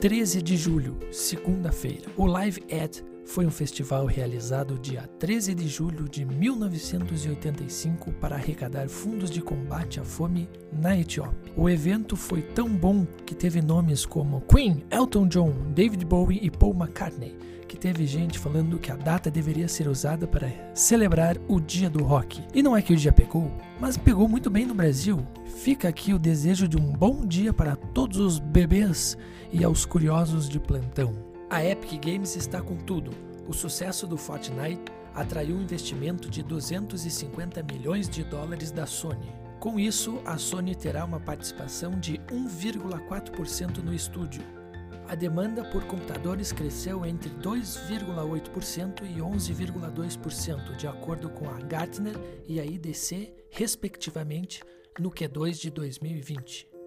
13 de julho, segunda-feira. O Live Ed foi um festival realizado dia 13 de julho de 1985 para arrecadar fundos de combate à fome na Etiópia. O evento foi tão bom que teve nomes como Queen, Elton John, David Bowie e Paul McCartney, que teve gente falando que a data deveria ser usada para celebrar o dia do rock. E não é que o dia pegou, mas pegou muito bem no Brasil. Fica aqui o desejo de um bom dia para todos os bebês e aos curiosos de plantão. A Epic Games está com tudo. O sucesso do Fortnite atraiu um investimento de 250 milhões de dólares da Sony. Com isso, a Sony terá uma participação de 1,4% no estúdio. A demanda por computadores cresceu entre 2,8% e 11,2%, de acordo com a Gartner e a IDC, respectivamente, no Q2 de 2020.